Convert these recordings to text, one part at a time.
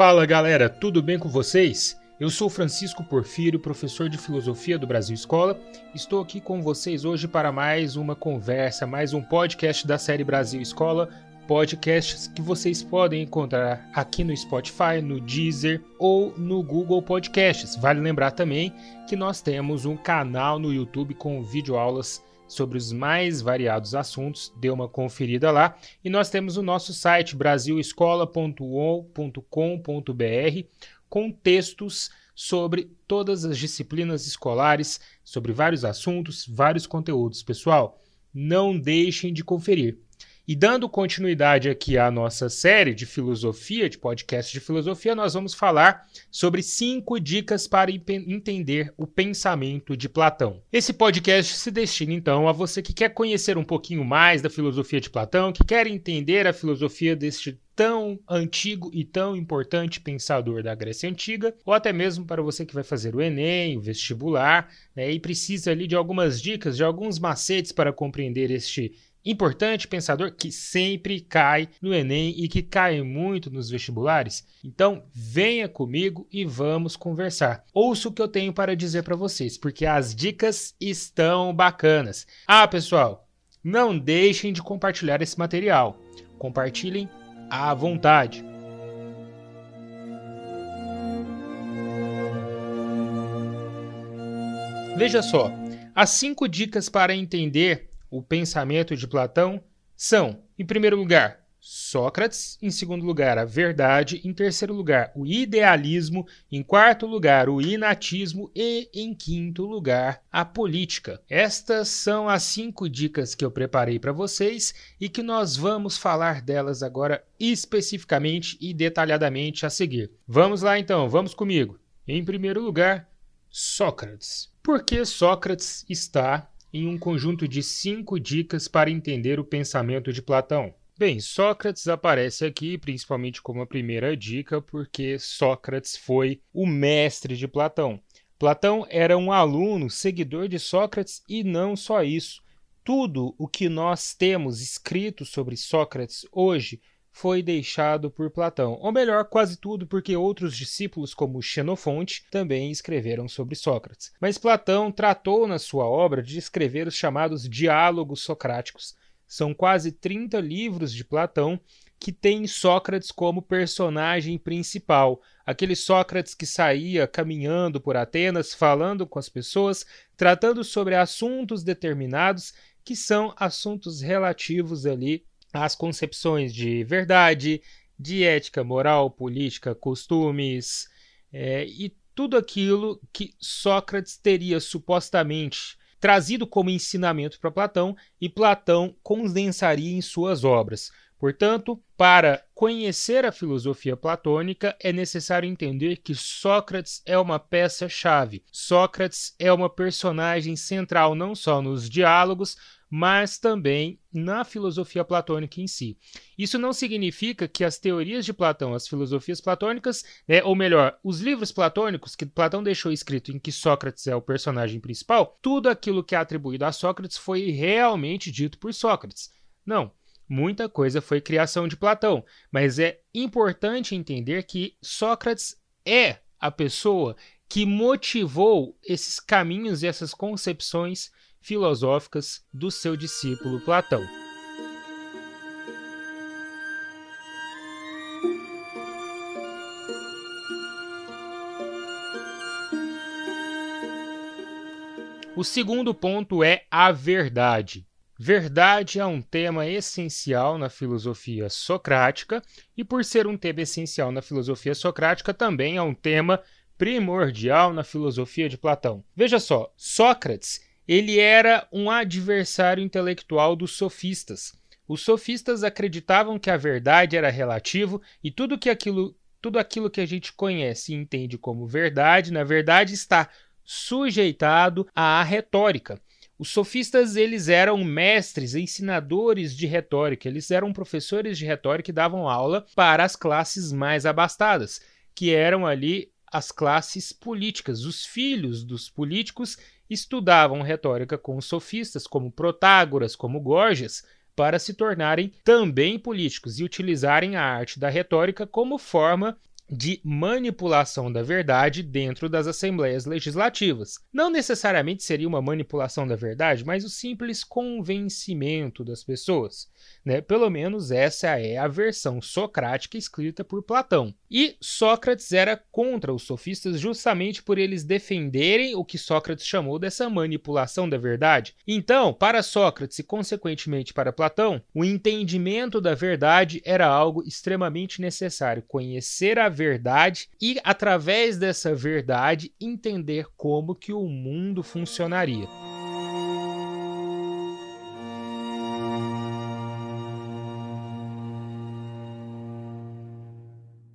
Fala galera, tudo bem com vocês? Eu sou Francisco Porfírio, professor de Filosofia do Brasil Escola. Estou aqui com vocês hoje para mais uma conversa, mais um podcast da série Brasil Escola. Podcasts que vocês podem encontrar aqui no Spotify, no Deezer ou no Google Podcasts. Vale lembrar também que nós temos um canal no YouTube com videoaulas sobre os mais variados assuntos, dê uma conferida lá. E nós temos o nosso site brasilescola.com.br com textos sobre todas as disciplinas escolares, sobre vários assuntos, vários conteúdos. Pessoal, não deixem de conferir. E dando continuidade aqui à nossa série de filosofia, de podcast de filosofia, nós vamos falar sobre cinco dicas para entender o pensamento de Platão. Esse podcast se destina então a você que quer conhecer um pouquinho mais da filosofia de Platão, que quer entender a filosofia deste tão antigo e tão importante pensador da Grécia Antiga, ou até mesmo para você que vai fazer o Enem, o vestibular, né, e precisa ali de algumas dicas, de alguns macetes para compreender este importante pensador que sempre cai no Enem e que cai muito nos vestibulares. Então, venha comigo e vamos conversar. Ouça o que eu tenho para dizer para vocês, porque as dicas estão bacanas. Ah, pessoal, não deixem de compartilhar esse material. Compartilhem à vontade. Veja só, as cinco dicas para entender o pensamento de Platão são, em primeiro lugar, Sócrates, em segundo lugar, a verdade, em terceiro lugar, o idealismo, em quarto lugar, o inatismo e, em quinto lugar, a política. Estas são as cinco dicas que eu preparei para vocês e que nós vamos falar delas agora especificamente e detalhadamente a seguir. Vamos lá então, vamos comigo. Em primeiro lugar, Sócrates. Por que Sócrates está em um conjunto de cinco dicas para entender o pensamento de Platão. Bem, Sócrates aparece aqui principalmente como a primeira dica, porque Sócrates foi o mestre de Platão. Platão era um aluno, seguidor de Sócrates, e não só isso. Tudo o que nós temos escrito sobre Sócrates hoje foi deixado por Platão, ou melhor, quase tudo, porque outros discípulos, como Xenofonte, também escreveram sobre Sócrates. Mas Platão tratou na sua obra de escrever os chamados diálogos socráticos. São quase 30 livros de Platão que têm Sócrates como personagem principal, aquele Sócrates que saía caminhando por Atenas, falando com as pessoas, tratando sobre assuntos determinados que são assuntos relativos ali as concepções de verdade, de ética, moral, política, costumes é, e tudo aquilo que Sócrates teria supostamente trazido como ensinamento para Platão e Platão condensaria em suas obras. Portanto, para conhecer a filosofia platônica, é necessário entender que Sócrates é uma peça-chave. Sócrates é uma personagem central não só nos diálogos, mas também na filosofia platônica em si. Isso não significa que as teorias de Platão, as filosofias platônicas, né, ou melhor, os livros platônicos que Platão deixou escrito em que Sócrates é o personagem principal, tudo aquilo que é atribuído a Sócrates foi realmente dito por Sócrates. Não. Muita coisa foi criação de Platão, mas é importante entender que Sócrates é a pessoa que motivou esses caminhos e essas concepções filosóficas do seu discípulo Platão. O segundo ponto é a verdade. Verdade é um tema essencial na filosofia socrática, e por ser um tema essencial na filosofia socrática, também é um tema primordial na filosofia de Platão. Veja só, Sócrates ele era um adversário intelectual dos sofistas. Os sofistas acreditavam que a verdade era relativo e tudo que aquilo, tudo aquilo que a gente conhece e entende como verdade, na verdade está sujeitado à retórica. Os sofistas eles eram mestres, ensinadores de retórica, eles eram professores de retórica e davam aula para as classes mais abastadas, que eram ali as classes políticas. Os filhos dos políticos estudavam retórica com os sofistas, como Protágoras, como Gorgias, para se tornarem também políticos e utilizarem a arte da retórica como forma de manipulação da verdade dentro das assembleias legislativas. Não necessariamente seria uma manipulação da verdade, mas o simples convencimento das pessoas. Né? Pelo menos essa é a versão socrática escrita por Platão. E Sócrates era contra os sofistas justamente por eles defenderem o que Sócrates chamou dessa manipulação da verdade. Então, para Sócrates e consequentemente para Platão, o entendimento da verdade era algo extremamente necessário. Conhecer a verdade e através dessa verdade entender como que o mundo funcionaria.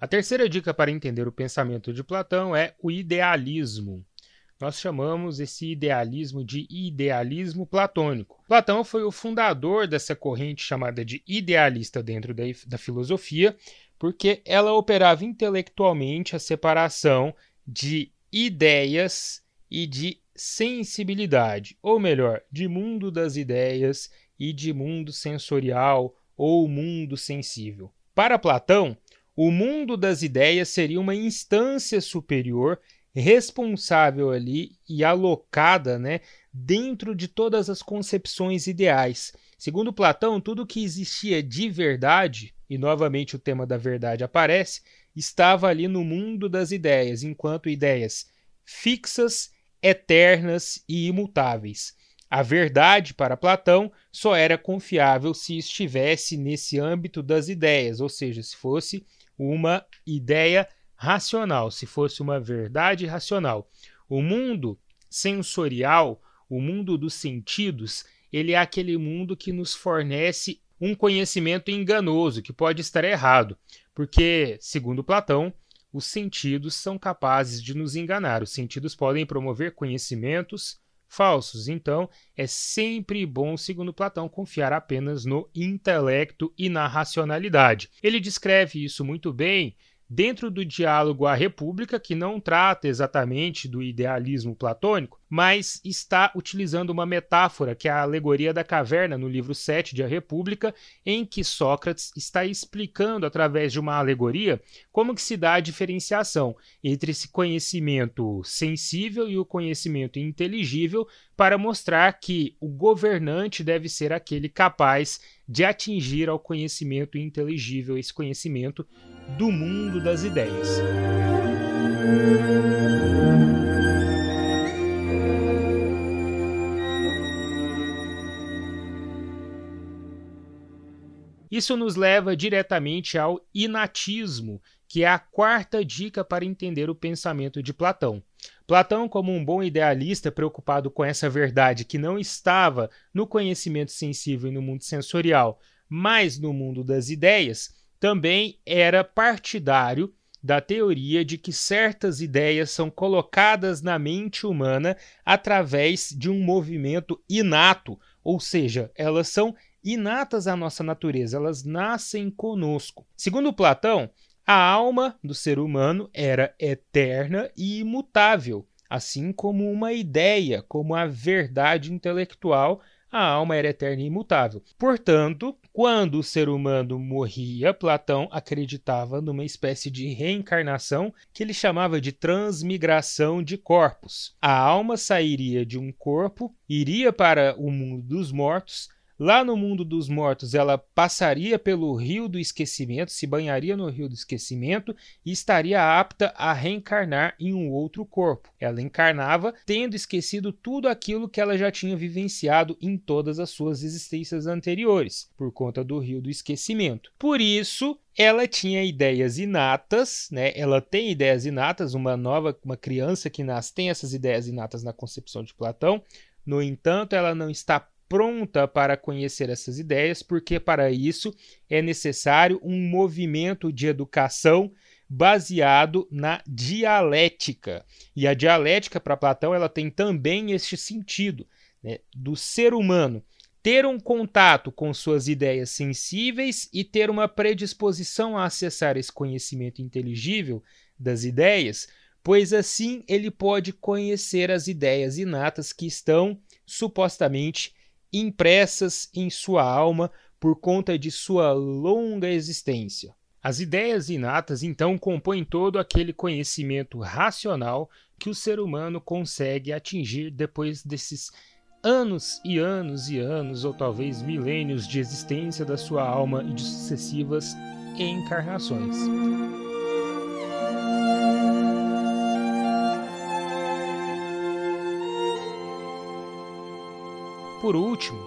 A terceira dica para entender o pensamento de Platão é o idealismo. Nós chamamos esse idealismo de idealismo platônico. Platão foi o fundador dessa corrente chamada de idealista dentro da, da filosofia, porque ela operava intelectualmente a separação de ideias e de sensibilidade, ou melhor, de mundo das ideias e de mundo sensorial ou mundo sensível. Para Platão, o mundo das ideias seria uma instância superior responsável ali e alocada, né, dentro de todas as concepções ideais. Segundo Platão, tudo que existia de verdade, e novamente o tema da verdade aparece, estava ali no mundo das ideias, enquanto ideias fixas, eternas e imutáveis. A verdade, para Platão, só era confiável se estivesse nesse âmbito das ideias, ou seja, se fosse uma ideia racional, se fosse uma verdade racional. O mundo sensorial, o mundo dos sentidos, ele é aquele mundo que nos fornece um conhecimento enganoso, que pode estar errado, porque, segundo Platão, os sentidos são capazes de nos enganar. Os sentidos podem promover conhecimentos falsos. Então, é sempre bom, segundo Platão, confiar apenas no intelecto e na racionalidade. Ele descreve isso muito bem dentro do diálogo à República, que não trata exatamente do idealismo platônico, mas está utilizando uma metáfora, que é a alegoria da caverna, no livro 7 de A República, em que Sócrates está explicando, através de uma alegoria, como que se dá a diferenciação entre esse conhecimento sensível e o conhecimento inteligível, para mostrar que o governante deve ser aquele capaz de atingir ao conhecimento inteligível, esse conhecimento do mundo das ideias. Isso nos leva diretamente ao inatismo, que é a quarta dica para entender o pensamento de Platão. Platão, como um bom idealista preocupado com essa verdade que não estava no conhecimento sensível e no mundo sensorial, mas no mundo das ideias, também era partidário da teoria de que certas ideias são colocadas na mente humana através de um movimento inato, ou seja, elas são inatas à nossa natureza, elas nascem conosco. Segundo Platão, a alma do ser humano era eterna e imutável, assim como uma ideia, como a verdade intelectual a alma era eterna e imutável. Portanto, quando o ser humano morria, Platão acreditava numa espécie de reencarnação que ele chamava de transmigração de corpos. A alma sairia de um corpo, iria para o mundo dos mortos, Lá no mundo dos mortos, ela passaria pelo rio do esquecimento, se banharia no rio do esquecimento e estaria apta a reencarnar em um outro corpo. Ela encarnava tendo esquecido tudo aquilo que ela já tinha vivenciado em todas as suas existências anteriores, por conta do rio do esquecimento. Por isso, ela tinha ideias inatas, né? Ela tem ideias inatas, uma nova, uma criança que nasce tem essas ideias inatas na concepção de Platão. No entanto, ela não está pronta para conhecer essas ideias, porque para isso é necessário um movimento de educação baseado na dialética. E a dialética para Platão ela tem também este sentido né, do ser humano ter um contato com suas ideias sensíveis e ter uma predisposição a acessar esse conhecimento inteligível das ideias pois assim ele pode conhecer as ideias inatas que estão supostamente impressas em sua alma por conta de sua longa existência. As ideias inatas então compõem todo aquele conhecimento racional que o ser humano consegue atingir depois desses anos e anos e anos, ou talvez milênios de existência da sua alma e de sucessivas encarnações. Por último,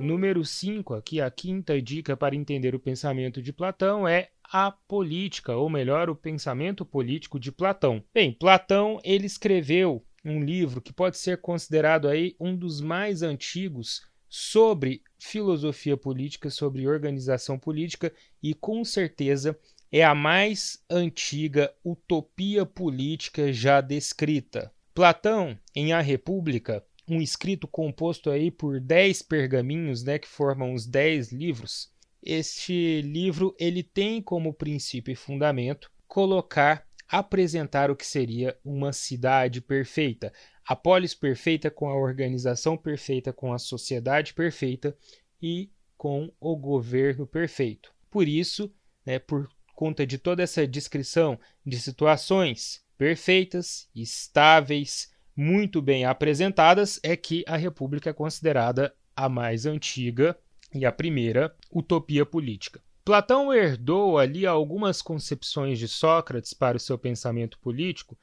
número 5, aqui a quinta dica para entender o pensamento de Platão é a política, ou melhor, o pensamento político de Platão. Bem, Platão ele escreveu um livro que pode ser considerado aí um dos mais antigos sobre filosofia política, sobre organização política e com certeza é a mais antiga utopia política já descrita. Platão, em A República, um escrito composto aí por dez pergaminhos, né, que formam os dez livros. Este livro ele tem como princípio e fundamento colocar apresentar o que seria uma cidade perfeita, a polis perfeita com a organização perfeita, com a sociedade perfeita e com o governo perfeito. Por isso, né, por conta de toda essa descrição de situações perfeitas, estáveis, muito bem apresentadas, é que a República é considerada a mais antiga e a primeira utopia política. Platão herdou ali algumas concepções de Sócrates para o seu pensamento político,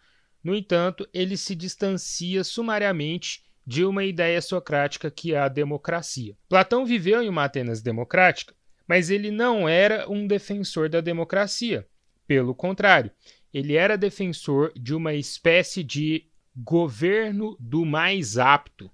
no entanto, ele se distancia sumariamente de uma ideia socrática que é a democracia. Platão viveu em uma Atenas democrática, mas ele não era um defensor da democracia. Pelo contrário, ele era defensor de uma espécie de governo do mais apto,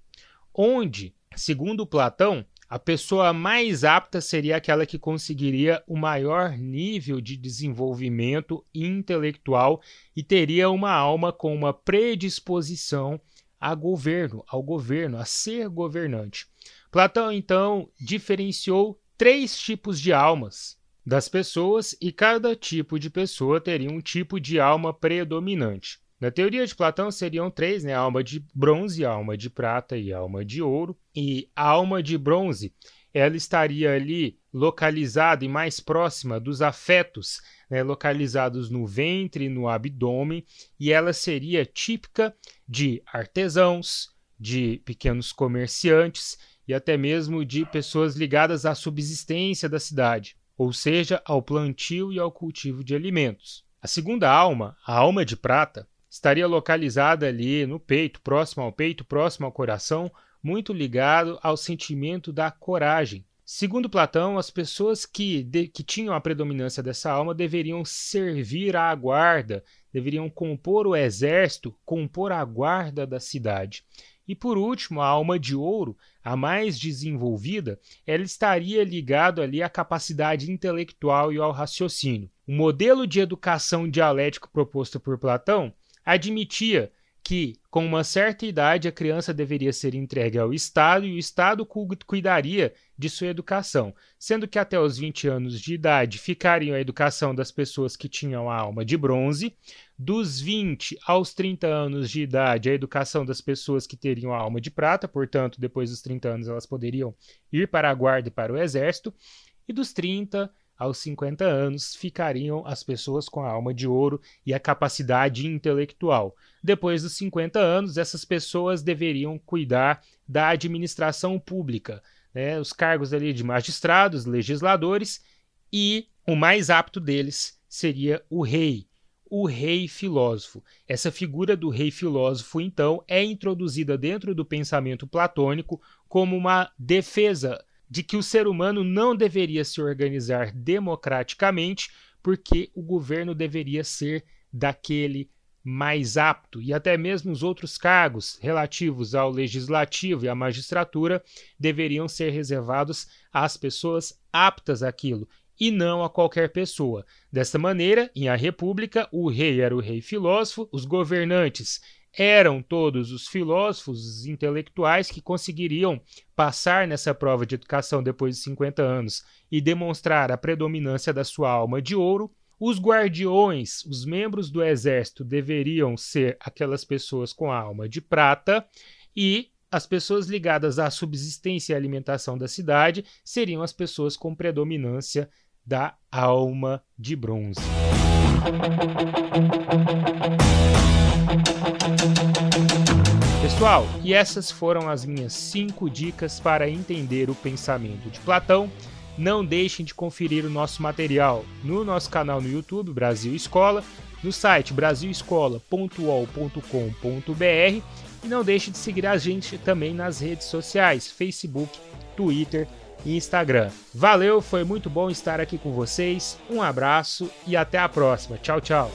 onde, segundo Platão, a pessoa mais apta seria aquela que conseguiria o maior nível de desenvolvimento intelectual e teria uma alma com uma predisposição a governo, ao governo, a ser governante. Platão então diferenciou três tipos de almas das pessoas e cada tipo de pessoa teria um tipo de alma predominante. Na teoria de Platão seriam três, né? Alma de bronze, alma de prata e alma de ouro. E a alma de bronze, ela estaria ali localizada e mais próxima dos afetos, né? localizados no ventre no abdômen, e ela seria típica de artesãos, de pequenos comerciantes e até mesmo de pessoas ligadas à subsistência da cidade, ou seja, ao plantio e ao cultivo de alimentos. A segunda alma, a alma de prata, estaria localizada ali no peito, próximo ao peito, próximo ao coração, muito ligado ao sentimento da coragem. Segundo Platão, as pessoas que, de, que tinham a predominância dessa alma deveriam servir à guarda, deveriam compor o exército, compor a guarda da cidade. E por último, a alma de ouro, a mais desenvolvida, ela estaria ligada ali à capacidade intelectual e ao raciocínio. O modelo de educação dialético proposto por Platão admitia que, com uma certa idade, a criança deveria ser entregue ao Estado e o Estado cu cuidaria de sua educação, sendo que até os 20 anos de idade ficariam a educação das pessoas que tinham a alma de bronze, dos 20 aos 30 anos de idade, a educação das pessoas que teriam a alma de prata, portanto, depois dos 30 anos elas poderiam ir para a guarda e para o exército, e dos 30 aos 50 anos ficariam as pessoas com a alma de ouro e a capacidade intelectual. Depois dos 50 anos, essas pessoas deveriam cuidar da administração pública, né, os cargos ali de magistrados, legisladores, e o mais apto deles seria o rei, o rei filósofo. Essa figura do rei filósofo, então, é introduzida dentro do pensamento platônico como uma defesa de que o ser humano não deveria se organizar democraticamente, porque o governo deveria ser daquele mais apto, e até mesmo os outros cargos relativos ao legislativo e à magistratura deveriam ser reservados às pessoas aptas àquilo, e não a qualquer pessoa. Desta maneira, em A República, o rei era o rei filósofo, os governantes eram todos os filósofos, os intelectuais que conseguiriam passar nessa prova de educação depois de 50 anos e demonstrar a predominância da sua alma de ouro. Os guardiões, os membros do exército, deveriam ser aquelas pessoas com a alma de prata e as pessoas ligadas à subsistência e alimentação da cidade seriam as pessoas com predominância da alma de bronze. Pessoal, e essas foram as minhas cinco dicas para entender o pensamento de Platão. Não deixem de conferir o nosso material no nosso canal no YouTube, Brasil Escola, no site brasilescola.ol.com.br e não deixe de seguir a gente também nas redes sociais, Facebook, Twitter e Instagram. Valeu, foi muito bom estar aqui com vocês. Um abraço e até a próxima. Tchau, tchau.